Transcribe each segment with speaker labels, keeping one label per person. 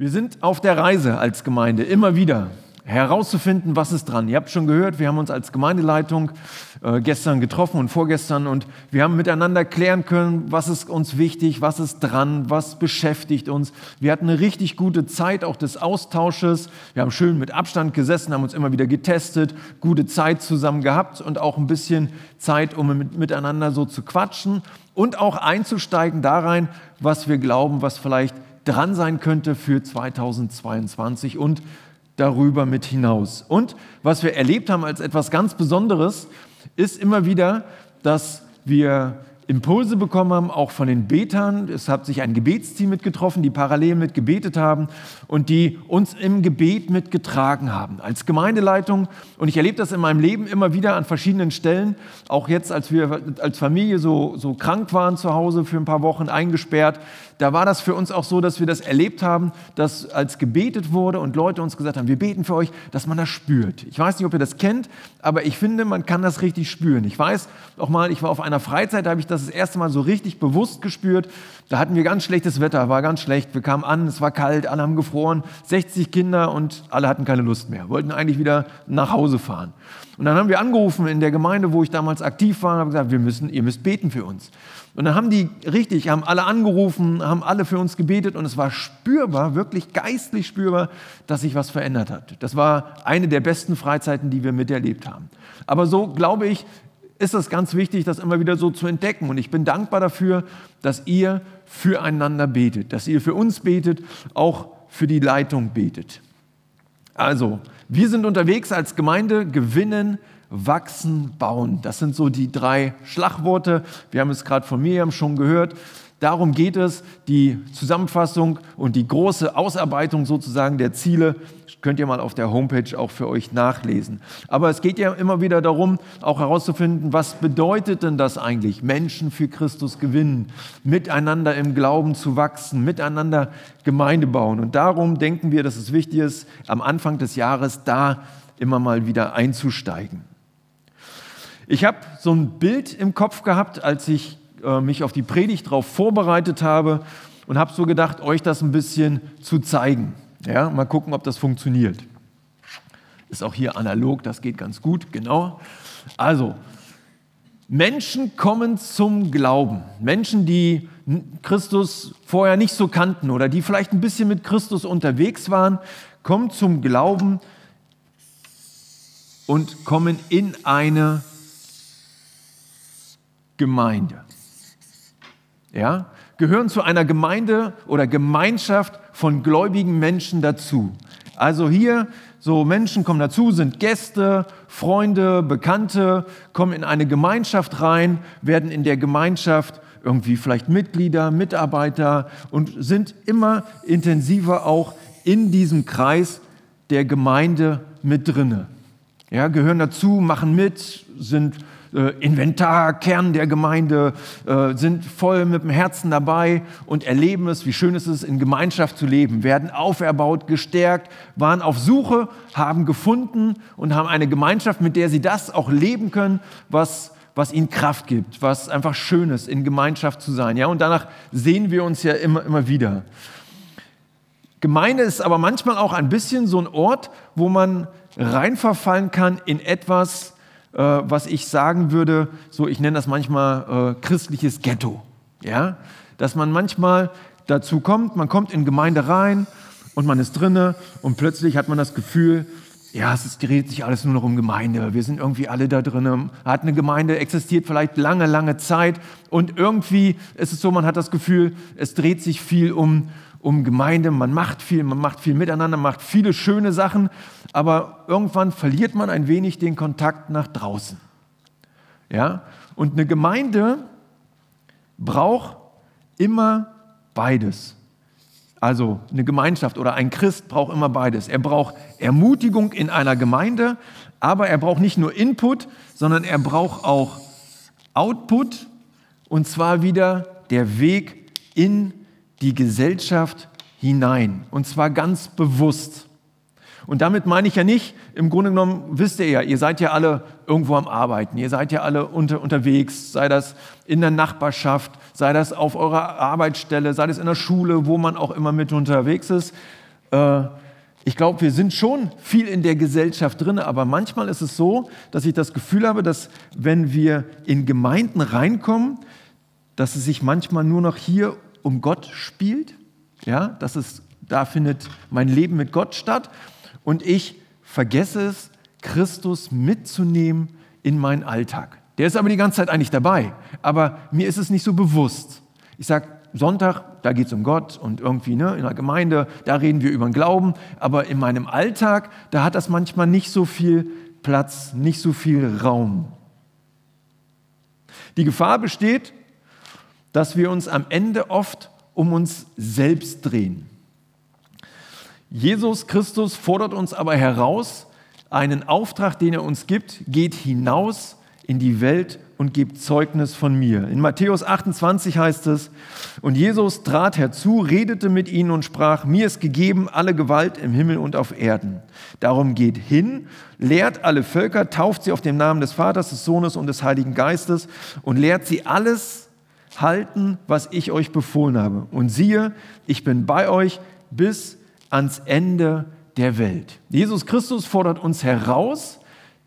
Speaker 1: Wir sind auf der Reise als Gemeinde immer wieder herauszufinden, was ist dran. Ihr habt schon gehört, wir haben uns als Gemeindeleitung äh, gestern getroffen und vorgestern und wir haben miteinander klären können, was ist uns wichtig, was ist dran, was beschäftigt uns. Wir hatten eine richtig gute Zeit auch des Austausches. Wir haben schön mit Abstand gesessen, haben uns immer wieder getestet, gute Zeit zusammen gehabt und auch ein bisschen Zeit, um mit, miteinander so zu quatschen und auch einzusteigen da rein, was wir glauben, was vielleicht dran sein könnte für 2022 und darüber mit hinaus. Und was wir erlebt haben als etwas ganz Besonderes, ist immer wieder, dass wir Impulse bekommen haben, auch von den Betern. Es hat sich ein Gebetsteam mitgetroffen, die parallel mit gebetet haben und die uns im Gebet mitgetragen haben. Als Gemeindeleitung, und ich erlebe das in meinem Leben immer wieder an verschiedenen Stellen, auch jetzt, als wir als Familie so, so krank waren zu Hause für ein paar Wochen eingesperrt, da war das für uns auch so, dass wir das erlebt haben, dass als gebetet wurde und Leute uns gesagt haben, wir beten für euch, dass man das spürt. Ich weiß nicht, ob ihr das kennt, aber ich finde, man kann das richtig spüren. Ich weiß auch mal, ich war auf einer Freizeit, da habe ich das das erste Mal so richtig bewusst gespürt. Da hatten wir ganz schlechtes Wetter, war ganz schlecht. Wir kamen an, es war kalt, alle haben gefroren, 60 Kinder und alle hatten keine Lust mehr, wollten eigentlich wieder nach Hause fahren. Und dann haben wir angerufen in der Gemeinde, wo ich damals aktiv war, und haben gesagt, wir müssen, ihr müsst beten für uns. Und dann haben die richtig, haben alle angerufen, haben alle für uns gebetet und es war spürbar, wirklich geistlich spürbar, dass sich was verändert hat. Das war eine der besten Freizeiten, die wir miterlebt haben. Aber so glaube ich, ist es ganz wichtig, das immer wieder so zu entdecken. Und ich bin dankbar dafür, dass ihr füreinander betet, dass ihr für uns betet, auch für die Leitung betet. Also, wir sind unterwegs als Gemeinde, gewinnen, wachsen, bauen. Das sind so die drei Schlagworte. Wir haben es gerade von Miriam schon gehört. Darum geht es, die Zusammenfassung und die große Ausarbeitung sozusagen der Ziele könnt ihr mal auf der Homepage auch für euch nachlesen. Aber es geht ja immer wieder darum, auch herauszufinden, was bedeutet denn das eigentlich, Menschen für Christus gewinnen, miteinander im Glauben zu wachsen, miteinander Gemeinde bauen. Und darum denken wir, dass es wichtig ist, am Anfang des Jahres da immer mal wieder einzusteigen. Ich habe so ein Bild im Kopf gehabt, als ich äh, mich auf die Predigt darauf vorbereitet habe und habe so gedacht, euch das ein bisschen zu zeigen. Ja, mal gucken, ob das funktioniert. Ist auch hier analog, das geht ganz gut, genau. Also, Menschen kommen zum Glauben. Menschen, die Christus vorher nicht so kannten oder die vielleicht ein bisschen mit Christus unterwegs waren, kommen zum Glauben und kommen in eine Gemeinde. Ja? Gehören zu einer Gemeinde oder Gemeinschaft von gläubigen Menschen dazu. Also hier, so Menschen kommen dazu, sind Gäste, Freunde, Bekannte, kommen in eine Gemeinschaft rein, werden in der Gemeinschaft irgendwie vielleicht Mitglieder, Mitarbeiter und sind immer intensiver auch in diesem Kreis der Gemeinde mit drinne. Ja, gehören dazu, machen mit, sind äh, Inventar, Kern der Gemeinde, äh, sind voll mit dem Herzen dabei und erleben es, wie schön es ist, in Gemeinschaft zu leben, werden auferbaut, gestärkt, waren auf Suche, haben gefunden und haben eine Gemeinschaft, mit der sie das auch leben können, was was ihnen Kraft gibt, was einfach schön ist, in Gemeinschaft zu sein. Ja, und danach sehen wir uns ja immer, immer wieder. Gemeinde ist aber manchmal auch ein bisschen so ein Ort, wo man reinverfallen kann in etwas, was ich sagen würde, so ich nenne das manchmal äh, christliches Ghetto. Ja? Dass man manchmal dazu kommt, man kommt in Gemeinde rein und man ist drinne und plötzlich hat man das Gefühl, ja, es dreht sich alles nur noch um Gemeinde. Wir sind irgendwie alle da drin. Hat eine Gemeinde existiert vielleicht lange, lange Zeit und irgendwie ist es so, man hat das Gefühl, es dreht sich viel um um Gemeinde, man macht viel, man macht viel miteinander, macht viele schöne Sachen, aber irgendwann verliert man ein wenig den Kontakt nach draußen. Ja? Und eine Gemeinde braucht immer beides. Also eine Gemeinschaft oder ein Christ braucht immer beides. Er braucht Ermutigung in einer Gemeinde, aber er braucht nicht nur Input, sondern er braucht auch Output und zwar wieder der Weg in die Gesellschaft hinein. Und zwar ganz bewusst. Und damit meine ich ja nicht, im Grunde genommen wisst ihr ja, ihr seid ja alle irgendwo am Arbeiten, ihr seid ja alle unter, unterwegs, sei das in der Nachbarschaft, sei das auf eurer Arbeitsstelle, sei das in der Schule, wo man auch immer mit unterwegs ist. Äh, ich glaube, wir sind schon viel in der Gesellschaft drin, aber manchmal ist es so, dass ich das Gefühl habe, dass wenn wir in Gemeinden reinkommen, dass es sich manchmal nur noch hier um Gott spielt. Ja, dass es, da findet mein Leben mit Gott statt. Und ich vergesse es, Christus mitzunehmen in meinen Alltag. Der ist aber die ganze Zeit eigentlich dabei. Aber mir ist es nicht so bewusst. Ich sage, Sonntag, da geht es um Gott und irgendwie ne, in der Gemeinde, da reden wir über den Glauben. Aber in meinem Alltag, da hat das manchmal nicht so viel Platz, nicht so viel Raum. Die Gefahr besteht, dass wir uns am Ende oft um uns selbst drehen. Jesus Christus fordert uns aber heraus, einen Auftrag, den er uns gibt, geht hinaus in die Welt und gebt Zeugnis von mir. In Matthäus 28 heißt es, und Jesus trat herzu, redete mit ihnen und sprach, mir ist gegeben alle Gewalt im Himmel und auf Erden. Darum geht hin, lehrt alle Völker, tauft sie auf den Namen des Vaters, des Sohnes und des Heiligen Geistes und lehrt sie alles halten, was ich euch befohlen habe. Und siehe, ich bin bei euch bis ans Ende der Welt. Jesus Christus fordert uns heraus,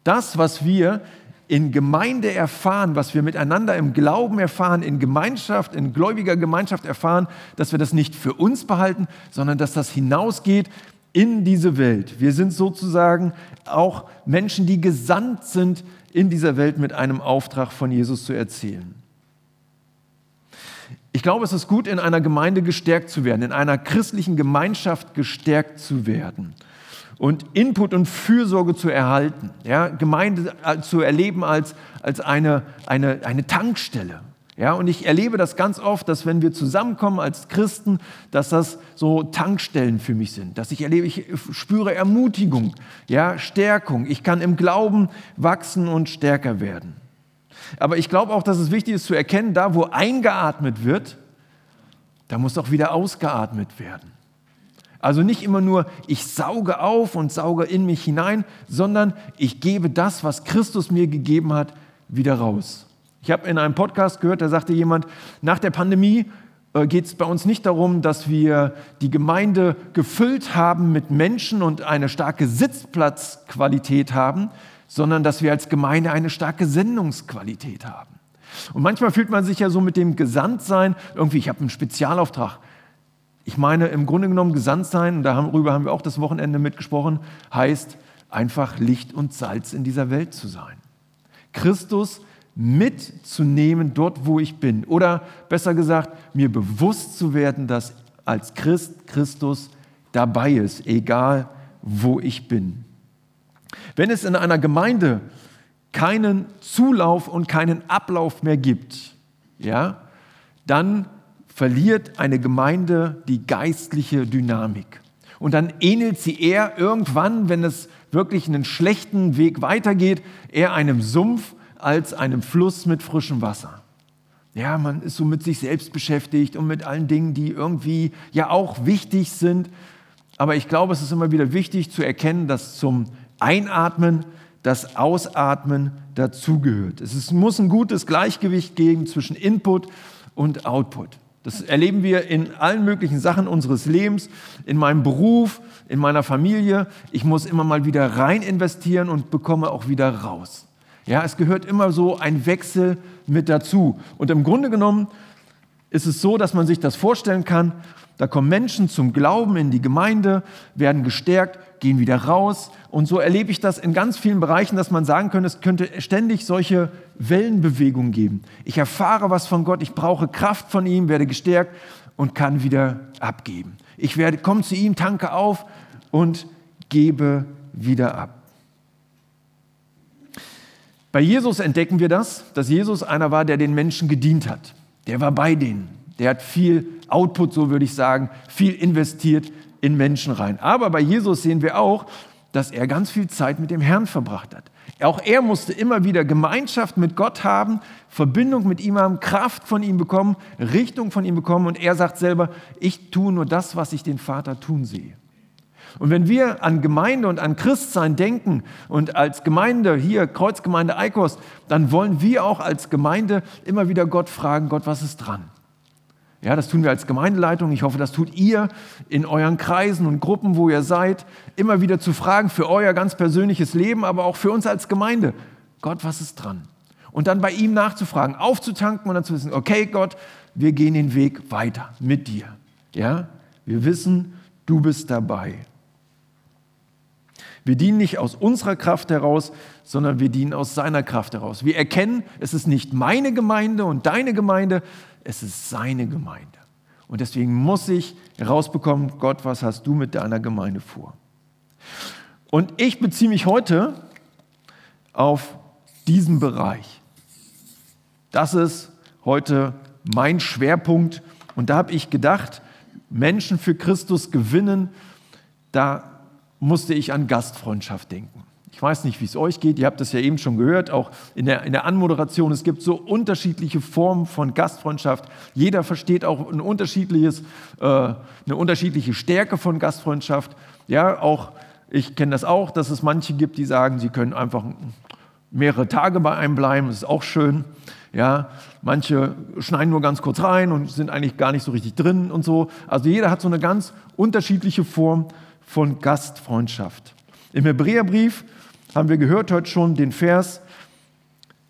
Speaker 1: das, was wir in Gemeinde erfahren, was wir miteinander im Glauben erfahren, in Gemeinschaft, in gläubiger Gemeinschaft erfahren, dass wir das nicht für uns behalten, sondern dass das hinausgeht in diese Welt. Wir sind sozusagen auch Menschen, die gesandt sind, in dieser Welt mit einem Auftrag von Jesus zu erzählen. Ich glaube, es ist gut, in einer Gemeinde gestärkt zu werden, in einer christlichen Gemeinschaft gestärkt zu werden und Input und Fürsorge zu erhalten, ja, Gemeinde zu erleben als, als eine, eine, eine Tankstelle. Ja, und ich erlebe das ganz oft, dass wenn wir zusammenkommen als Christen, dass das so Tankstellen für mich sind. Dass ich erlebe, ich spüre Ermutigung, ja, Stärkung. Ich kann im Glauben wachsen und stärker werden. Aber ich glaube auch, dass es wichtig ist zu erkennen, da wo eingeatmet wird, da muss auch wieder ausgeatmet werden. Also nicht immer nur, ich sauge auf und sauge in mich hinein, sondern ich gebe das, was Christus mir gegeben hat, wieder raus. Ich habe in einem Podcast gehört, da sagte jemand, nach der Pandemie äh, geht es bei uns nicht darum, dass wir die Gemeinde gefüllt haben mit Menschen und eine starke Sitzplatzqualität haben, sondern dass wir als Gemeinde eine starke Sendungsqualität haben. Und manchmal fühlt man sich ja so mit dem Gesandtsein, irgendwie, ich habe einen Spezialauftrag. Ich meine, im Grunde genommen Gesandtsein, und darüber haben wir auch das Wochenende mitgesprochen, heißt einfach Licht und Salz in dieser Welt zu sein. Christus mitzunehmen dort, wo ich bin. Oder besser gesagt, mir bewusst zu werden, dass als Christ Christus dabei ist, egal wo ich bin. Wenn es in einer Gemeinde keinen Zulauf und keinen Ablauf mehr gibt, ja, dann verliert eine Gemeinde die geistliche Dynamik. Und dann ähnelt sie eher irgendwann, wenn es wirklich einen schlechten Weg weitergeht, eher einem Sumpf als einem Fluss mit frischem Wasser. Ja, man ist so mit sich selbst beschäftigt und mit allen Dingen, die irgendwie ja auch wichtig sind. Aber ich glaube, es ist immer wieder wichtig zu erkennen, dass zum Einatmen, das Ausatmen dazugehört. Es muss ein gutes Gleichgewicht geben zwischen Input und Output. Das erleben wir in allen möglichen Sachen unseres Lebens, in meinem Beruf, in meiner Familie. Ich muss immer mal wieder rein investieren und bekomme auch wieder raus. Ja, es gehört immer so ein Wechsel mit dazu. Und im Grunde genommen ist es so, dass man sich das vorstellen kann, da kommen Menschen zum Glauben in die Gemeinde, werden gestärkt, gehen wieder raus. Und so erlebe ich das in ganz vielen Bereichen, dass man sagen könnte, es könnte ständig solche Wellenbewegungen geben. Ich erfahre was von Gott, ich brauche Kraft von ihm, werde gestärkt und kann wieder abgeben. Ich werde, komme zu ihm, tanke auf und gebe wieder ab. Bei Jesus entdecken wir das, dass Jesus einer war, der den Menschen gedient hat. Der war bei denen. Der hat viel Output, so würde ich sagen, viel investiert in Menschen rein. Aber bei Jesus sehen wir auch, dass er ganz viel Zeit mit dem Herrn verbracht hat. Auch er musste immer wieder Gemeinschaft mit Gott haben, Verbindung mit ihm haben, Kraft von ihm bekommen, Richtung von ihm bekommen. Und er sagt selber, ich tue nur das, was ich den Vater tun sehe. Und wenn wir an Gemeinde und an Christsein denken und als Gemeinde hier, Kreuzgemeinde Eikos, dann wollen wir auch als Gemeinde immer wieder Gott fragen, Gott, was ist dran? Ja, das tun wir als Gemeindeleitung. Ich hoffe, das tut ihr in euren Kreisen und Gruppen, wo ihr seid, immer wieder zu fragen für euer ganz persönliches Leben, aber auch für uns als Gemeinde. Gott, was ist dran? Und dann bei ihm nachzufragen, aufzutanken und dann zu wissen, okay, Gott, wir gehen den Weg weiter mit dir. Ja, wir wissen, du bist dabei. Wir dienen nicht aus unserer Kraft heraus, sondern wir dienen aus seiner Kraft heraus. Wir erkennen, es ist nicht meine Gemeinde und deine Gemeinde, es ist seine Gemeinde. Und deswegen muss ich herausbekommen, Gott, was hast du mit deiner Gemeinde vor? Und ich beziehe mich heute auf diesen Bereich. Das ist heute mein Schwerpunkt. Und da habe ich gedacht, Menschen für Christus gewinnen, da musste ich an Gastfreundschaft denken. Ich weiß nicht, wie es euch geht. Ihr habt das ja eben schon gehört, auch in der, in der Anmoderation. Es gibt so unterschiedliche Formen von Gastfreundschaft. Jeder versteht auch ein unterschiedliches, äh, eine unterschiedliche Stärke von Gastfreundschaft. Ja, auch ich kenne das auch, dass es manche gibt, die sagen, sie können einfach mehrere Tage bei einem bleiben. Das ist auch schön. Ja, manche schneiden nur ganz kurz rein und sind eigentlich gar nicht so richtig drin und so. Also jeder hat so eine ganz unterschiedliche Form von Gastfreundschaft. Im Hebräerbrief haben wir gehört heute schon den Vers,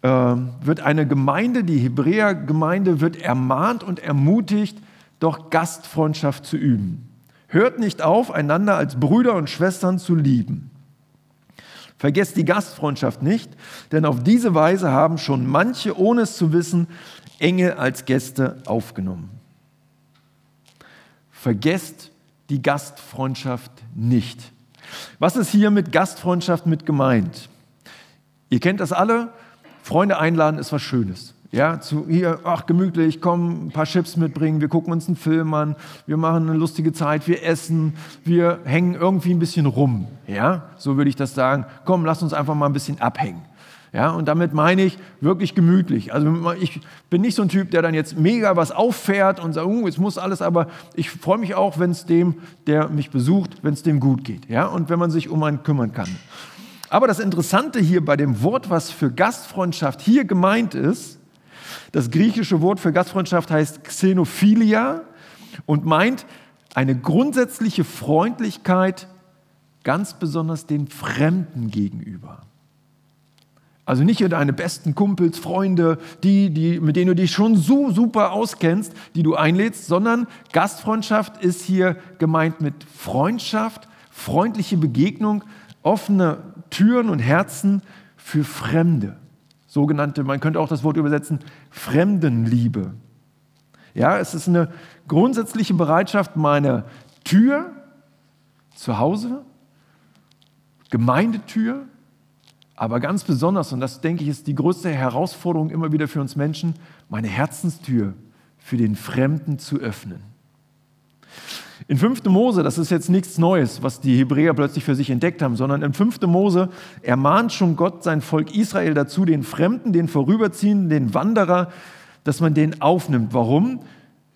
Speaker 1: äh, wird eine Gemeinde, die Hebräergemeinde wird ermahnt und ermutigt, doch Gastfreundschaft zu üben. Hört nicht auf, einander als Brüder und Schwestern zu lieben. Vergesst die Gastfreundschaft nicht, denn auf diese Weise haben schon manche, ohne es zu wissen, Engel als Gäste aufgenommen. Vergesst die Gastfreundschaft nicht. Was ist hier mit Gastfreundschaft mit gemeint? Ihr kennt das alle. Freunde einladen ist was Schönes. Ja, zu hier, ach, gemütlich, komm, ein paar Chips mitbringen, wir gucken uns einen Film an, wir machen eine lustige Zeit, wir essen, wir hängen irgendwie ein bisschen rum. Ja, so würde ich das sagen. Komm, lass uns einfach mal ein bisschen abhängen. Ja, und damit meine ich wirklich gemütlich. Also ich bin nicht so ein Typ, der dann jetzt mega was auffährt und sagt, oh, jetzt muss alles, aber ich freue mich auch, wenn es dem, der mich besucht, wenn es dem gut geht. Ja, und wenn man sich um einen kümmern kann. Aber das Interessante hier bei dem Wort, was für Gastfreundschaft hier gemeint ist, das griechische Wort für Gastfreundschaft heißt Xenophilia und meint eine grundsätzliche Freundlichkeit ganz besonders den Fremden gegenüber. Also nicht deine besten Kumpels, Freunde, die, die, mit denen du dich schon so super auskennst, die du einlädst, sondern Gastfreundschaft ist hier gemeint mit Freundschaft, freundliche Begegnung, offene Türen und Herzen für Fremde. Sogenannte, man könnte auch das Wort übersetzen, Fremdenliebe. Ja, es ist eine grundsätzliche Bereitschaft, meine Tür zu Hause, Gemeindetür, aber ganz besonders, und das denke ich ist die größte Herausforderung immer wieder für uns Menschen, meine Herzenstür für den Fremden zu öffnen. In 5. Mose, das ist jetzt nichts Neues, was die Hebräer plötzlich für sich entdeckt haben, sondern in 5. Mose ermahnt schon Gott sein Volk Israel dazu, den Fremden, den Vorüberziehenden, den Wanderer, dass man den aufnimmt. Warum?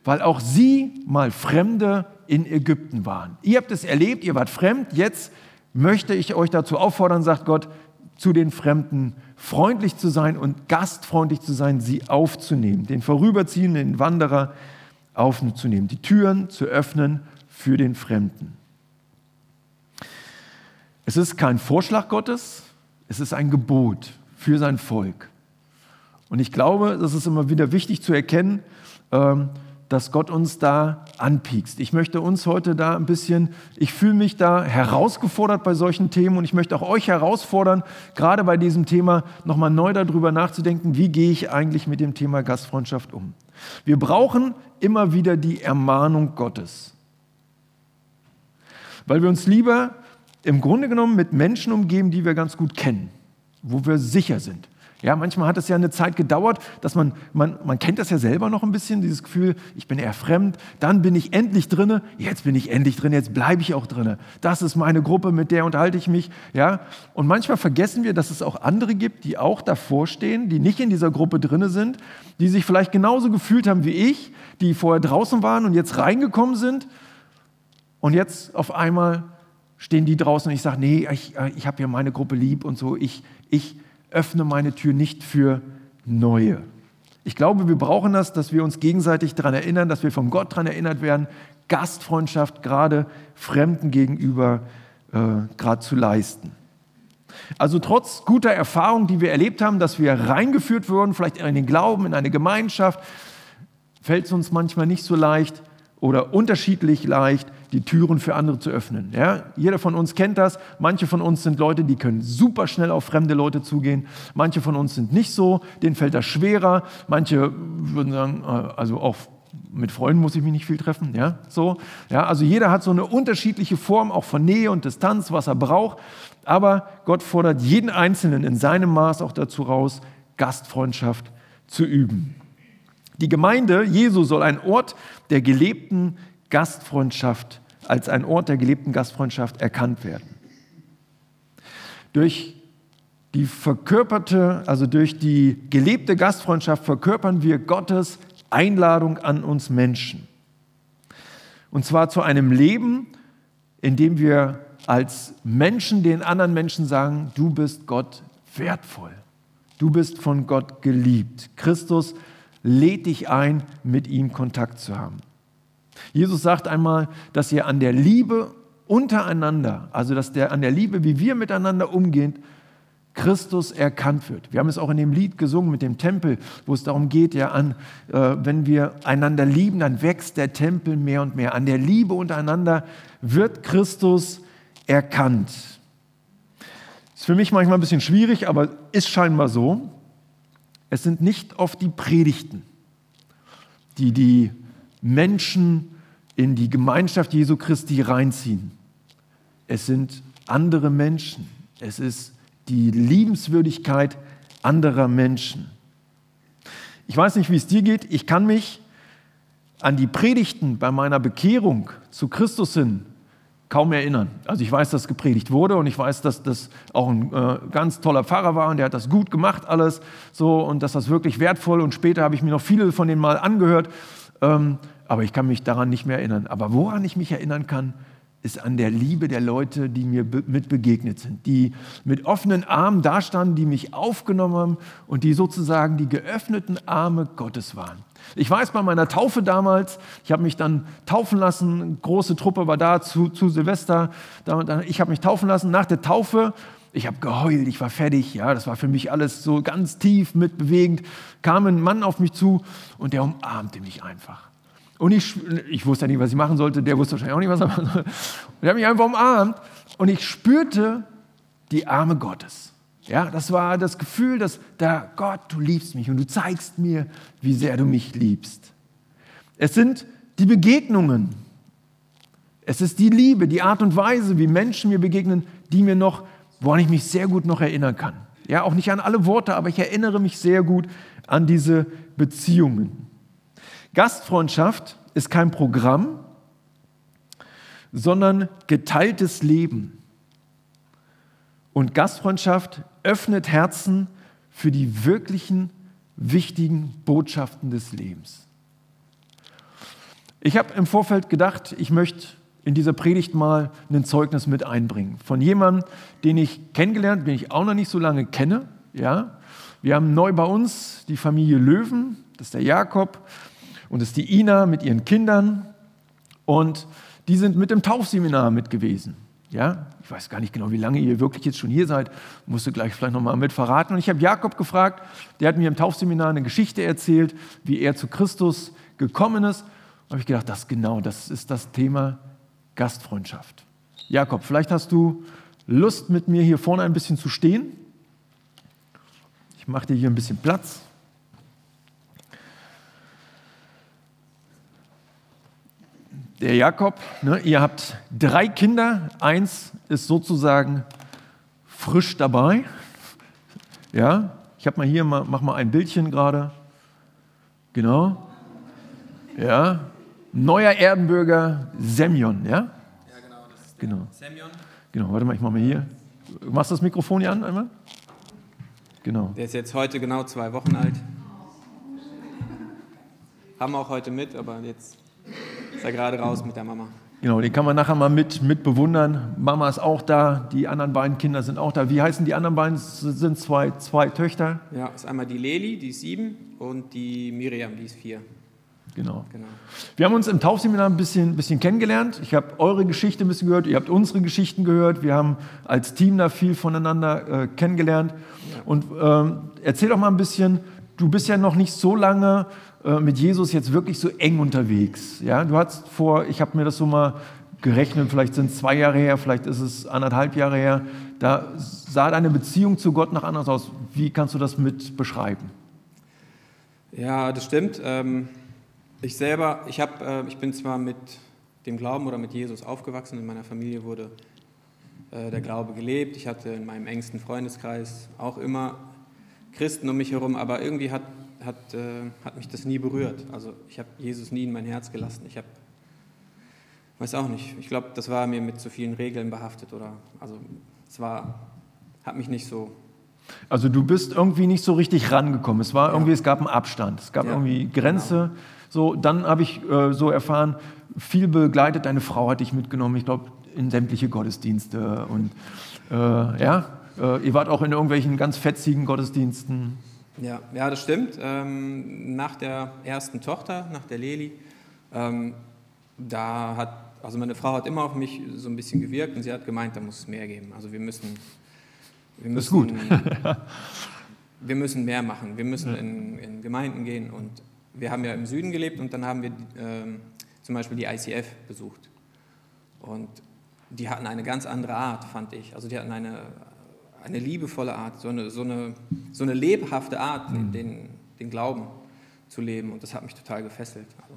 Speaker 1: Weil auch sie mal Fremde in Ägypten waren. Ihr habt es erlebt, ihr wart fremd, jetzt möchte ich euch dazu auffordern, sagt Gott, zu den Fremden freundlich zu sein und gastfreundlich zu sein, sie aufzunehmen, den Vorüberziehenden, den Wanderer aufzunehmen, die Türen zu öffnen für den Fremden. Es ist kein Vorschlag Gottes, es ist ein Gebot für sein Volk. Und ich glaube, das ist immer wieder wichtig zu erkennen, ähm, dass Gott uns da anpiekst. Ich möchte uns heute da ein bisschen, ich fühle mich da herausgefordert bei solchen Themen und ich möchte auch euch herausfordern, gerade bei diesem Thema nochmal neu darüber nachzudenken, wie gehe ich eigentlich mit dem Thema Gastfreundschaft um. Wir brauchen immer wieder die Ermahnung Gottes, weil wir uns lieber im Grunde genommen mit Menschen umgeben, die wir ganz gut kennen, wo wir sicher sind. Ja, manchmal hat es ja eine Zeit gedauert, dass man, man, man kennt das ja selber noch ein bisschen, dieses Gefühl, ich bin eher fremd, dann bin ich endlich drinne, jetzt bin ich endlich drin, jetzt bleibe ich auch drinne. Das ist meine Gruppe, mit der unterhalte ich mich. Ja, und manchmal vergessen wir, dass es auch andere gibt, die auch davor stehen, die nicht in dieser Gruppe drinne sind, die sich vielleicht genauso gefühlt haben wie ich, die vorher draußen waren und jetzt reingekommen sind und jetzt auf einmal stehen die draußen und ich sage, nee, ich, ich habe ja meine Gruppe lieb und so, ich, ich, öffne meine Tür nicht für Neue. Ich glaube, wir brauchen das, dass wir uns gegenseitig daran erinnern, dass wir von Gott daran erinnert werden, Gastfreundschaft gerade Fremden gegenüber äh, gerade zu leisten. Also trotz guter Erfahrung, die wir erlebt haben, dass wir reingeführt wurden, vielleicht in den Glauben, in eine Gemeinschaft, fällt es uns manchmal nicht so leicht oder unterschiedlich leicht, die Türen für andere zu öffnen. Ja? Jeder von uns kennt das. Manche von uns sind Leute, die können super schnell auf fremde Leute zugehen. Manche von uns sind nicht so, denen fällt das schwerer. Manche würden sagen, äh, also auch mit Freunden muss ich mich nicht viel treffen. Ja? So, ja? Also jeder hat so eine unterschiedliche Form auch von Nähe und Distanz, was er braucht. Aber Gott fordert jeden Einzelnen in seinem Maß auch dazu raus, Gastfreundschaft zu üben. Die Gemeinde Jesu soll ein Ort der gelebten Gastfreundschaft, als ein Ort der gelebten Gastfreundschaft erkannt werden. Durch die verkörperte, also durch die gelebte Gastfreundschaft verkörpern wir Gottes Einladung an uns Menschen. Und zwar zu einem Leben, in dem wir als Menschen den anderen Menschen sagen, du bist Gott wertvoll. Du bist von Gott geliebt. Christus lädt dich ein, mit ihm Kontakt zu haben. Jesus sagt einmal, dass ihr an der Liebe untereinander, also dass der an der Liebe, wie wir miteinander umgehen, Christus erkannt wird. Wir haben es auch in dem Lied gesungen mit dem Tempel, wo es darum geht, ja, an, äh, wenn wir einander lieben, dann wächst der Tempel mehr und mehr. An der Liebe untereinander wird Christus erkannt. Ist für mich manchmal ein bisschen schwierig, aber ist scheinbar so. Es sind nicht oft die Predigten, die die Menschen in die Gemeinschaft Jesu Christi reinziehen. Es sind andere Menschen. Es ist die Liebenswürdigkeit anderer Menschen. Ich weiß nicht, wie es dir geht. Ich kann mich an die Predigten bei meiner Bekehrung zu Christus hin kaum erinnern. Also ich weiß, dass gepredigt wurde und ich weiß, dass das auch ein äh, ganz toller Pfarrer war und der hat das gut gemacht alles so und dass das wirklich wertvoll und später habe ich mir noch viele von denen mal angehört, ähm, aber ich kann mich daran nicht mehr erinnern. Aber woran ich mich erinnern kann, ist an der Liebe der Leute, die mir mit begegnet sind, die mit offenen Armen dastanden, die mich aufgenommen haben und die sozusagen die geöffneten Arme Gottes waren. Ich weiß bei meiner Taufe damals, ich habe mich dann taufen lassen, große Truppe war da zu, zu Silvester, ich habe mich taufen lassen. Nach der Taufe, ich habe geheult, ich war fertig, ja, das war für mich alles so ganz tief mitbewegend, kam ein Mann auf mich zu und der umarmte mich einfach. Und ich, ich wusste ja nicht, was ich machen sollte, der wusste wahrscheinlich auch nicht, was er machen sollte. Und er hat mich einfach umarmt und ich spürte die Arme Gottes. Ja, das war das Gefühl, dass da Gott, du liebst mich und du zeigst mir, wie sehr du mich liebst. Es sind die Begegnungen. Es ist die Liebe, die Art und Weise, wie Menschen mir begegnen, die mir noch, woran ich mich sehr gut noch erinnern kann. Ja, auch nicht an alle Worte, aber ich erinnere mich sehr gut an diese Beziehungen. Gastfreundschaft ist kein Programm, sondern geteiltes Leben. Und Gastfreundschaft öffnet Herzen für die wirklichen wichtigen Botschaften des Lebens. Ich habe im Vorfeld gedacht, ich möchte in dieser Predigt mal ein Zeugnis mit einbringen von jemandem, den ich kennengelernt, den ich auch noch nicht so lange kenne. Ja, wir haben neu bei uns die Familie Löwen, das ist der Jakob und das ist die Ina mit ihren Kindern und die sind mit im Taufseminar mit gewesen. Ja, ich weiß gar nicht genau, wie lange ihr wirklich jetzt schon hier seid, musst du gleich vielleicht nochmal mit verraten. Und ich habe Jakob gefragt, der hat mir im Taufseminar eine Geschichte erzählt, wie er zu Christus gekommen ist. Da habe ich gedacht, das genau, das ist das Thema Gastfreundschaft. Jakob, vielleicht hast du Lust, mit mir hier vorne ein bisschen zu stehen. Ich mache dir hier ein bisschen Platz. der Jakob, ne, ihr habt drei Kinder, eins ist sozusagen frisch dabei. Ja, ich habe mal hier, mach mal ein Bildchen gerade. Genau. Ja, neuer Erdenbürger Semyon, ja? Ja, genau, das ist genau. Semyon. Genau, warte mal, ich mache mal hier. Du machst das Mikrofon hier an einmal?
Speaker 2: Genau. Der ist jetzt heute genau zwei Wochen alt. Haben wir auch heute mit, aber jetzt ist er gerade raus mit der Mama.
Speaker 1: Genau, den kann man nachher mal mit, mit bewundern. Mama ist auch da, die anderen beiden Kinder sind auch da. Wie heißen die anderen beiden? Es sind zwei, zwei Töchter.
Speaker 2: Ja, ist einmal die Leli, die ist sieben, und die Miriam, die ist vier.
Speaker 1: Genau.
Speaker 2: Genau.
Speaker 1: Wir haben uns im Taufseminar ein bisschen, bisschen kennengelernt. Ich habe eure Geschichte ein bisschen gehört, ihr habt unsere Geschichten gehört. Wir haben als Team da viel voneinander äh, kennengelernt. Und ähm, erzähl doch mal ein bisschen, du bist ja noch nicht so lange äh, mit Jesus jetzt wirklich so eng unterwegs. Ja? Du hast vor, ich habe mir das so mal gerechnet, vielleicht sind es zwei Jahre her, vielleicht ist es anderthalb Jahre her, da sah deine Beziehung zu Gott noch anders aus. Wie kannst du das mit beschreiben?
Speaker 2: Ja, das stimmt. Ähm, ich selber, ich, hab, äh, ich bin zwar mit dem Glauben oder mit Jesus aufgewachsen, in meiner Familie wurde äh, der Glaube gelebt. Ich hatte in meinem engsten Freundeskreis auch immer Christen um mich herum, aber irgendwie hat, hat, äh, hat mich das nie berührt. Also ich habe Jesus nie in mein Herz gelassen. Ich habe, weiß auch nicht, ich glaube, das war mir mit zu vielen Regeln behaftet oder, also es war, hat mich nicht so
Speaker 1: also du bist irgendwie nicht so richtig rangekommen. Es war irgendwie, es gab einen Abstand, es gab
Speaker 2: Ja,
Speaker 1: irgendwie Grenze. So, dann habe ich äh, so erfahren, viel begleitet. Deine Frau hat dich mitgenommen. Ich glaube in sämtliche Gottesdienste und äh, ja, äh, ihr wart auch in irgendwelchen ganz fetzigen Gottesdiensten.
Speaker 2: Ja, ja das stimmt. Ähm, nach der ersten Tochter, nach der Leli, ähm, da hat, also meine Frau hat immer auf mich so ein bisschen gewirkt und sie hat gemeint, da muss es mehr geben. Also wir müssen, wir
Speaker 1: Das ist
Speaker 2: müssen, wir müssen mehr machen. Wir müssen in, in Gemeinden gehen und wir haben ja im Süden gelebt und dann haben wir ähm, zum Beispiel die ICF besucht. Und die hatten eine ganz andere Art, fand ich. Also die hatten eine, eine liebevolle Art, so eine, so eine, so eine lebhafte Art,
Speaker 1: Mhm.
Speaker 2: den, den Glauben zu leben. Und das hat mich total gefesselt. Also,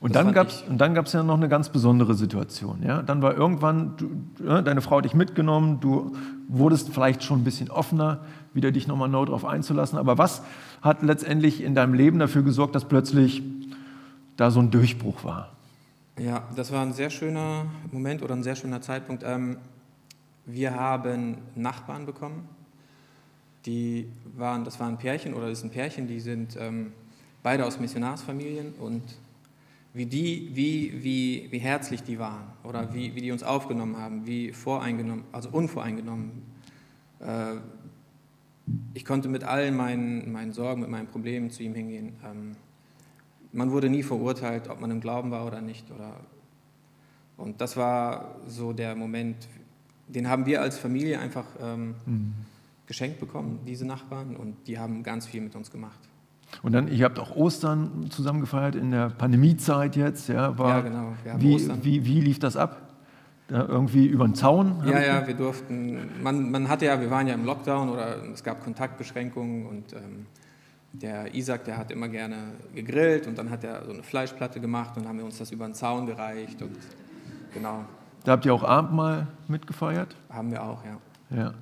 Speaker 1: Und
Speaker 2: Das
Speaker 1: dann
Speaker 2: fand
Speaker 1: gab's,
Speaker 2: ich-
Speaker 1: und dann gab es ja noch eine ganz besondere Situation. Ja? Dann war irgendwann, du, ja, deine Frau hat dich mitgenommen, du wurdest vielleicht schon ein bisschen offener, wieder dich nochmal neu darauf einzulassen. Aber was hat letztendlich in deinem Leben dafür gesorgt, dass plötzlich da so ein Durchbruch war?
Speaker 2: Ja, das war ein sehr schöner Moment oder ein sehr schöner Zeitpunkt. Ähm, wir haben Nachbarn bekommen, die waren, das war ein Pärchen oder das ist ein Pärchen, die sind ähm, beide aus Missionarsfamilien und wie die, wie, wie, wie herzlich die waren oder wie, wie die uns aufgenommen haben, wie voreingenommen, also unvoreingenommen. Äh, ich konnte mit all meinen, meinen Sorgen, mit meinen Problemen zu ihm hingehen. Ähm, man wurde nie verurteilt, ob man im Glauben war oder nicht. Oder und das war so der Moment, den haben wir als Familie einfach ähm, geschenkt bekommen, diese Nachbarn, und die haben ganz viel mit uns gemacht.
Speaker 1: Und dann, ihr habt auch Ostern zusammen gefeiert in der Pandemiezeit jetzt. Ja, war,
Speaker 2: Ja, genau,
Speaker 1: wie, wie, wie lief das ab? Da irgendwie über den Zaun?
Speaker 2: Ja, ja, wir durften, man, man hatte ja, wir waren ja im Lockdown oder es gab Kontaktbeschränkungen und ähm, der Isaac, der hat immer gerne gegrillt und dann hat er so eine Fleischplatte gemacht und haben wir uns das über den Zaun gereicht und genau,
Speaker 1: Da habt ihr auch Abendmahl mitgefeiert?
Speaker 2: haben wir auch, ja.
Speaker 1: Ja.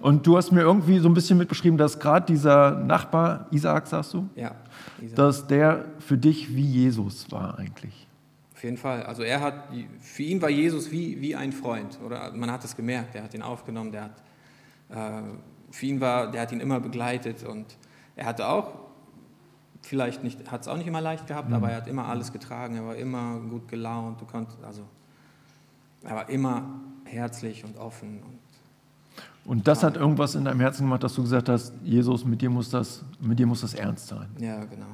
Speaker 1: Und du hast mir irgendwie so ein bisschen mitbeschrieben, dass gerade dieser Nachbar, Isaac, sagst du,
Speaker 2: Ja, Isaac.
Speaker 1: dass der für dich wie Jesus war eigentlich.
Speaker 2: Auf jeden Fall. Also er hat, für ihn war Jesus wie, wie ein Freund. Oder man hat es gemerkt, er hat ihn aufgenommen, der hat, äh, für ihn war, der hat ihn immer begleitet und er hatte auch, vielleicht nicht, hat es auch nicht immer leicht gehabt, aber er hat immer alles getragen, er war immer gut gelaunt, du konntest, also er war immer herzlich und offen. Und,
Speaker 1: Und das hat irgendwas in deinem Herzen gemacht, dass du gesagt hast, Jesus, mit dir muss das, mit dir muss das ernst sein.
Speaker 2: ja, genau.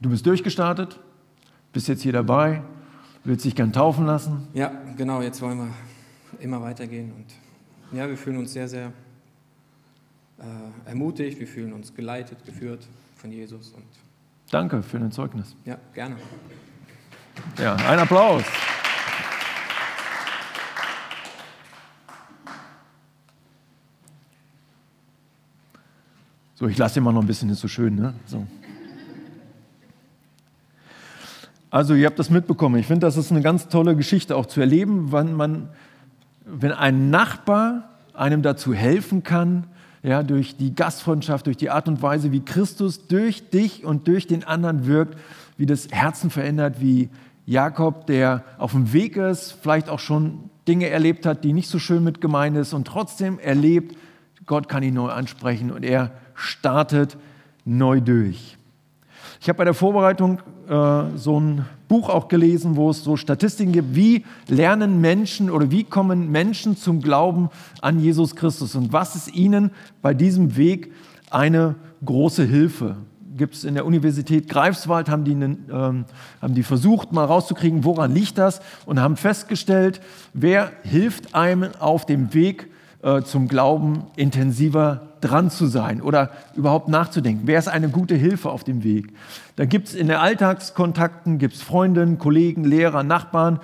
Speaker 1: Du bist durchgestartet, bist jetzt hier dabei, willst dich gern taufen lassen.
Speaker 2: Ja, genau, jetzt wollen wir immer weitergehen und ja, wir fühlen uns sehr, sehr äh, ermutigt, wir fühlen uns geleitet, geführt von Jesus und
Speaker 1: Danke für dein Zeugnis.
Speaker 2: ja, gerne.
Speaker 1: Ja, ein Applaus. So, ich lasse immer noch ein bisschen, ist so schön, ne? So. Also, ihr habt das mitbekommen. Ich finde, das ist eine ganz tolle Geschichte auch zu erleben, wann man, wenn ein Nachbar einem dazu helfen kann, ja, durch die Gastfreundschaft, durch die Art und Weise, wie Christus durch dich und durch den anderen wirkt, wie das Herzen verändert, wie Jakob, der auf dem Weg ist, vielleicht auch schon Dinge erlebt hat, die nicht so schön mit gemeint ist und trotzdem erlebt, Gott kann ihn neu ansprechen und er startet neu durch. Ich habe bei der Vorbereitung äh, so ein Buch auch gelesen, wo es so Statistiken gibt, wie lernen Menschen oder wie kommen Menschen zum Glauben an Jesus Christus und was ist ihnen bei diesem Weg eine große Hilfe. gibt es in der Universität Greifswald, haben die, ähm, haben die versucht, mal rauszukriegen, woran liegt das und haben festgestellt, wer hilft einem auf dem Weg äh, zum Glauben intensiver dran zu sein oder überhaupt nachzudenken. Wer ist eine gute Hilfe auf dem Weg? Da gibt es in den Alltagskontakten, gibt Freundinnen, Kollegen, Lehrer, Nachbarn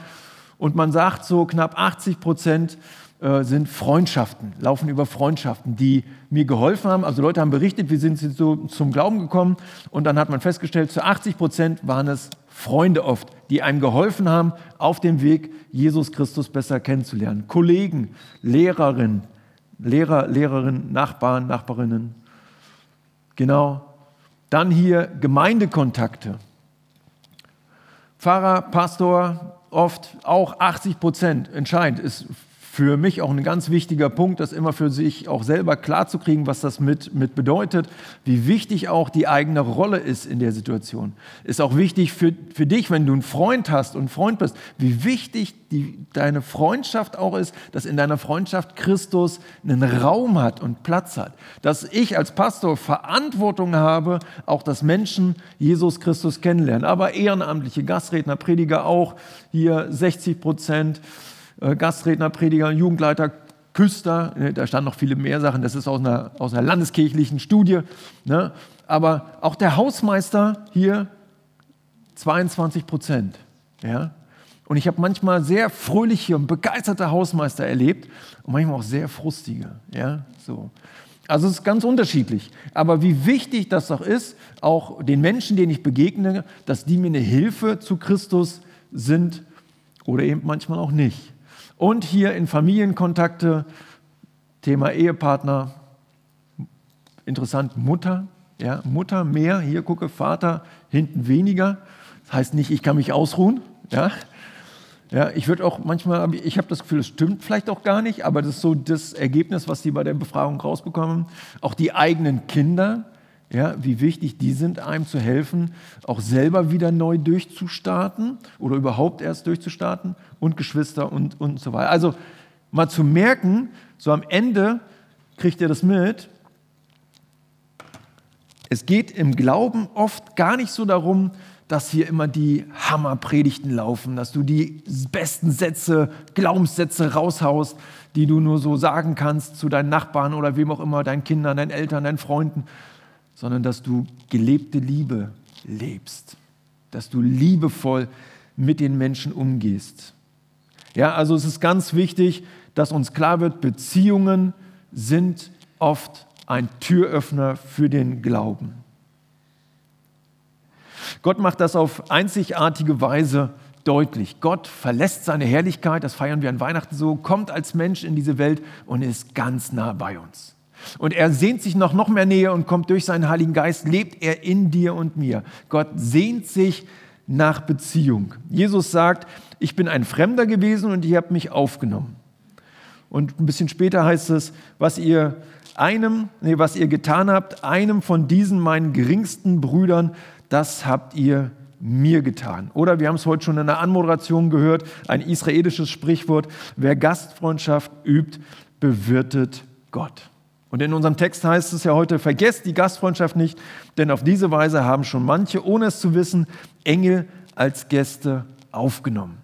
Speaker 1: und man sagt so knapp 80 Prozent äh, sind Freundschaften, laufen über Freundschaften, die mir geholfen haben. Also Leute haben berichtet, wie sind sie so zum Glauben gekommen und dann hat man festgestellt, zu 80 Prozent waren es Freunde oft, die einem geholfen haben, auf dem Weg Jesus Christus besser kennenzulernen. Kollegen, Lehrerinnen, Lehrer, Lehrerinnen, Nachbarn, Nachbarinnen. Genau. Dann hier Gemeindekontakte. Pfarrer, Pastor, oft auch 80 Prozent entscheidend ist für mich auch ein ganz wichtiger Punkt, das immer für sich auch selber klarzukriegen, was das mit, mit bedeutet, wie wichtig auch die eigene Rolle ist in der Situation. Ist auch wichtig für, für dich, wenn du einen Freund hast und Freund bist, wie wichtig die, deine Freundschaft auch ist, dass in deiner Freundschaft Christus einen Raum hat und Platz hat. Dass ich als Pastor Verantwortung habe, auch dass Menschen Jesus Christus kennenlernen. Aber ehrenamtliche Gastredner, Prediger auch, hier 60 Prozent. Äh, Gastredner, Prediger, Jugendleiter, Küster, ne, da standen noch viele mehr Sachen, das ist aus einer, aus einer landeskirchlichen Studie. Ne? Aber auch der Hausmeister hier 22 Prozent. Ja? Und ich habe manchmal sehr fröhliche und begeisterte Hausmeister erlebt und manchmal auch sehr frustige. Ja? So. Also es ist ganz unterschiedlich. Aber wie wichtig das doch ist, auch den Menschen, denen ich begegne, dass die mir eine Hilfe zu Christus sind oder eben manchmal auch nicht. Und hier in Familienkontakte, Thema Ehepartner, interessant, Mutter, ja, Mutter mehr, hier gucke, Vater hinten weniger. Das heißt nicht, ich kann mich ausruhen. Ja, ja ich würde auch manchmal, ich habe das Gefühl, es stimmt vielleicht auch gar nicht, aber das ist so das Ergebnis, was die bei der Befragung rausbekommen. Auch die eigenen Kinder, ja, wie wichtig die sind, einem zu helfen, auch selber wieder neu durchzustarten oder überhaupt erst durchzustarten und Geschwister und, und so weiter. Also mal zu merken, so am Ende kriegt ihr das mit, es geht im Glauben oft gar nicht so darum, dass hier immer die Hammerpredigten laufen, dass du die besten Sätze, Glaubenssätze raushaust, die du nur so sagen kannst zu deinen Nachbarn oder wem auch immer, deinen Kindern, deinen Eltern, deinen Freunden, sondern dass du gelebte Liebe lebst, dass du liebevoll mit den Menschen umgehst. Ja, also es ist ganz wichtig, dass uns klar wird, Beziehungen sind oft ein Türöffner für den Glauben. Gott macht das auf einzigartige Weise deutlich. Gott verlässt seine Herrlichkeit, das feiern wir an Weihnachten so, kommt als Mensch in diese Welt und ist ganz nah bei uns. Und er sehnt sich nach noch mehr Nähe und kommt durch seinen Heiligen Geist, lebt er in dir und mir. Gott sehnt sich nach Beziehung. Jesus sagt, ich bin ein Fremder gewesen und ihr habt mich aufgenommen. Und ein bisschen später heißt es, was ihr einem, nee, was ihr getan habt, einem von diesen meinen geringsten Brüdern, das habt ihr mir getan. Oder wir haben es heute schon in der Anmoderation gehört, ein israelisches Sprichwort, wer Gastfreundschaft übt, bewirtet Gott. Und in unserem Text heißt es ja heute, vergesst die Gastfreundschaft nicht, denn auf diese Weise haben schon manche, ohne es zu wissen, Engel als Gäste aufgenommen.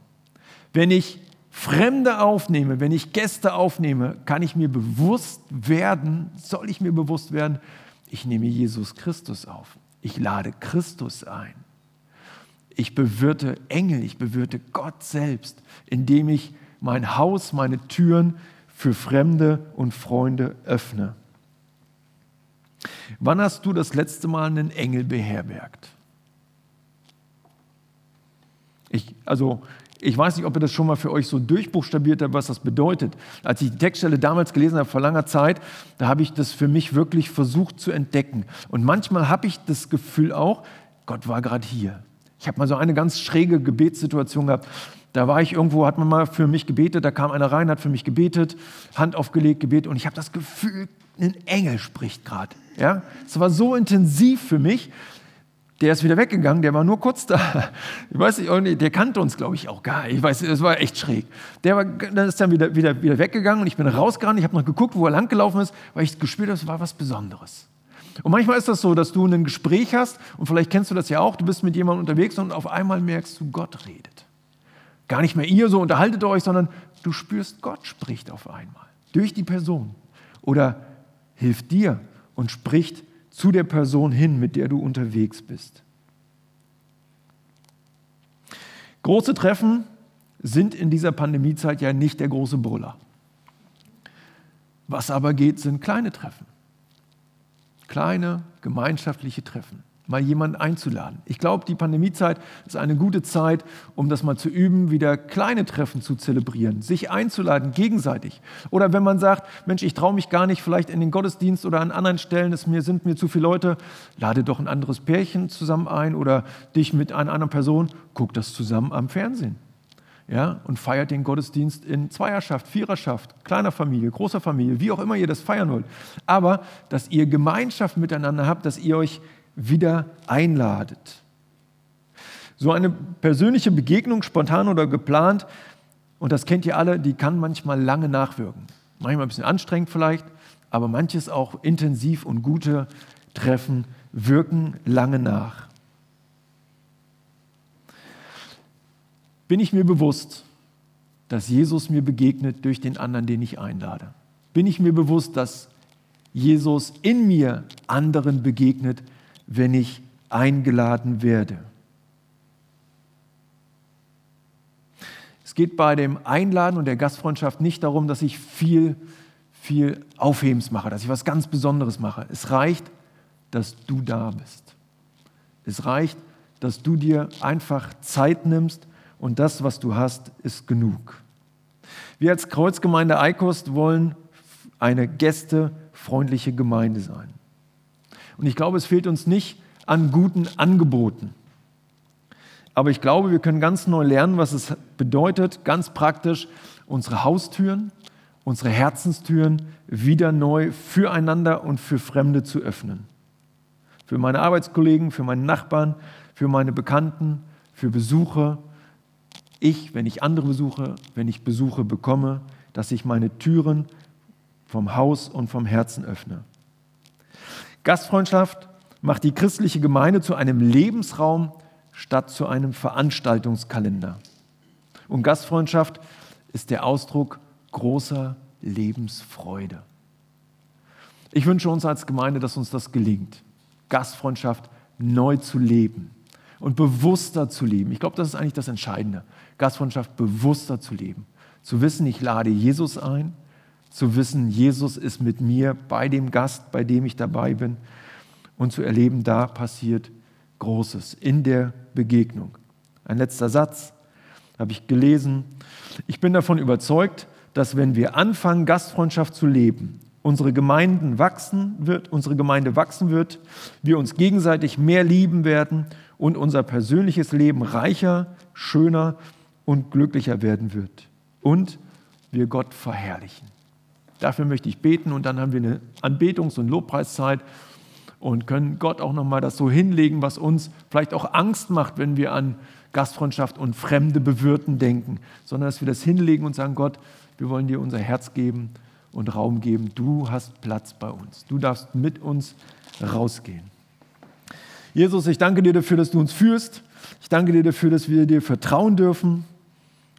Speaker 1: Wenn ich Fremde aufnehme, wenn ich Gäste aufnehme, kann ich mir bewusst werden, soll ich mir bewusst werden, ich nehme Jesus Christus auf. Ich lade Christus ein. Ich bewirte Engel, ich bewirte Gott selbst, indem ich mein Haus, meine Türen für Fremde und Freunde öffne. Wann hast du das letzte Mal einen Engel beherbergt? Ich, also, ich weiß nicht, ob ihr das schon mal für euch so durchbuchstabiert habt, was das bedeutet. Als ich die Textstelle damals gelesen habe, vor langer Zeit, da habe ich das für mich wirklich versucht zu entdecken. Und manchmal habe ich das Gefühl auch, Gott war gerade hier. Ich habe mal so eine ganz schräge Gebetssituation gehabt. Da war ich irgendwo, hat man mal für mich gebetet, da kam einer rein, hat für mich gebetet, Hand aufgelegt, gebetet und ich habe das Gefühl, ein Engel spricht gerade. Ja? Es war so intensiv für mich. Der ist wieder weggegangen, der war nur kurz da. Ich weiß nicht, der kannte uns, glaube ich, auch gar nicht. Ich weiß, es war echt schräg. Der war, dann ist dann wieder, wieder, wieder weggegangen und ich bin rausgerannt. Ich habe noch geguckt, wo er langgelaufen ist, weil ich gespürt habe, es war was Besonderes. Und manchmal ist das so, dass du ein Gespräch hast und vielleicht kennst du das ja auch, du bist mit jemandem unterwegs und auf einmal merkst du, Gott redet. Gar nicht mehr ihr so unterhaltet euch, sondern du spürst, Gott spricht auf einmal durch die Person oder hilft dir und spricht zu der Person hin, mit der du unterwegs bist. Große Treffen sind in dieser Pandemiezeit ja nicht der große Brüller. Was aber geht, sind kleine Treffen. Kleine gemeinschaftliche Treffen. Mal jemanden einzuladen. Ich glaube, die Pandemiezeit ist eine gute Zeit, um das mal zu üben, wieder kleine Treffen zu zelebrieren, sich einzuladen, gegenseitig. Oder wenn man sagt, Mensch, ich traue mich gar nicht, vielleicht in den Gottesdienst oder an anderen Stellen, es mir, sind mir zu viele Leute, lade doch ein anderes Pärchen zusammen ein oder dich mit einer anderen Person, guck das zusammen am Fernsehen ja, und feiert den Gottesdienst in Zweierschaft, Viererschaft, kleiner Familie, großer Familie, wie auch immer ihr das feiern wollt. Aber, dass ihr Gemeinschaft miteinander habt, dass ihr euch wieder einladet. So eine persönliche Begegnung, spontan oder geplant, und das kennt ihr alle, die kann manchmal lange nachwirken. Manchmal ein bisschen anstrengend vielleicht, aber manches auch intensiv und gute Treffen wirken lange nach. bin ich mir bewusst, dass Jesus mir begegnet durch den anderen, den ich einlade? Bin ich mir bewusst, dass Jesus in mir anderen begegnet, wenn ich eingeladen werde? Es geht bei dem Einladen und der Gastfreundschaft nicht darum, dass ich viel, viel Aufhebens mache, dass ich was ganz Besonderes mache. Es reicht, dass du da bist. Es reicht, dass du dir einfach Zeit nimmst und das, was du hast, ist genug. Wir als Kreuzgemeinde Eikost wollen eine gästefreundliche Gemeinde sein. Und ich glaube, es fehlt uns nicht an guten Angeboten. Aber ich glaube, wir können ganz neu lernen, was es bedeutet, ganz praktisch unsere Haustüren, unsere Herzenstüren wieder neu füreinander und für Fremde zu öffnen. Für meine Arbeitskollegen, für meine Nachbarn, für meine Bekannten, für Besucher, ich, wenn ich andere besuche, wenn ich Besuche bekomme, dass ich meine Türen vom Haus und vom Herzen öffne. Gastfreundschaft macht die christliche Gemeinde zu einem Lebensraum statt zu einem Veranstaltungskalender. Und Gastfreundschaft ist der Ausdruck großer Lebensfreude. Ich wünsche uns als Gemeinde, dass uns das gelingt, Gastfreundschaft neu zu leben und bewusster zu leben. Ich glaube, das ist eigentlich das Entscheidende. Gastfreundschaft bewusster zu leben. Zu wissen, ich lade Jesus ein. Zu wissen, Jesus ist mit mir bei dem Gast, bei dem ich dabei bin. Und zu erleben, da passiert Großes in der Begegnung. Ein letzter Satz habe ich gelesen. Ich bin davon überzeugt, dass wenn wir anfangen, Gastfreundschaft zu leben, unsere Gemeinden wachsen wird, unsere Gemeinde wachsen wird, wir uns gegenseitig mehr lieben werden und unser persönliches Leben reicher, schöner und glücklicher werden wird. Und wir Gott verherrlichen. Dafür möchte ich beten und dann haben wir eine Anbetungs- und Lobpreiszeit und können Gott auch nochmal das so hinlegen, was uns vielleicht auch Angst macht, wenn wir an Gastfreundschaft und fremde Bewirten denken, sondern dass wir das hinlegen und sagen, Gott, wir wollen dir unser Herz geben und Raum geben. Du hast Platz bei uns. Du darfst mit uns rausgehen. Jesus, ich danke dir dafür, dass du uns führst. Ich danke dir dafür, dass wir dir vertrauen dürfen.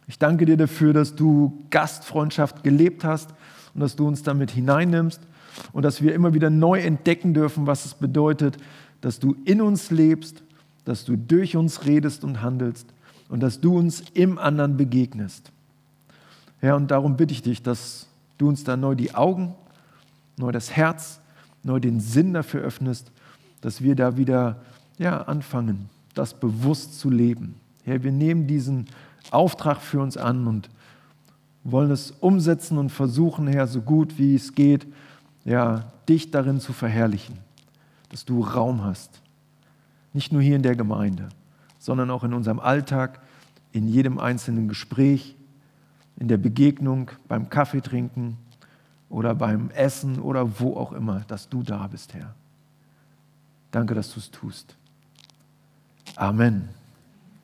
Speaker 1: Ich danke dir dafür, dass du Gastfreundschaft gelebt hast und dass du uns damit hineinnimmst und dass wir immer wieder neu entdecken dürfen, was es bedeutet, dass du in uns lebst, dass du durch uns redest und handelst und dass du uns im anderen begegnest. Herr, ja, und darum bitte ich dich, dass du uns da neu die Augen, neu das Herz, neu den Sinn dafür öffnest, dass wir da wieder ja, anfangen, das bewusst zu leben. Herr, wir nehmen diesen Auftrag für uns an und wollen es umsetzen und versuchen, Herr, so gut wie es geht, ja, dich darin zu verherrlichen, dass du Raum hast. Nicht nur hier in der Gemeinde, sondern auch in unserem Alltag, in jedem einzelnen Gespräch, in der Begegnung, beim Kaffeetrinken oder beim Essen oder wo auch immer, dass du da bist, Herr. Danke, dass du es tust. Amen.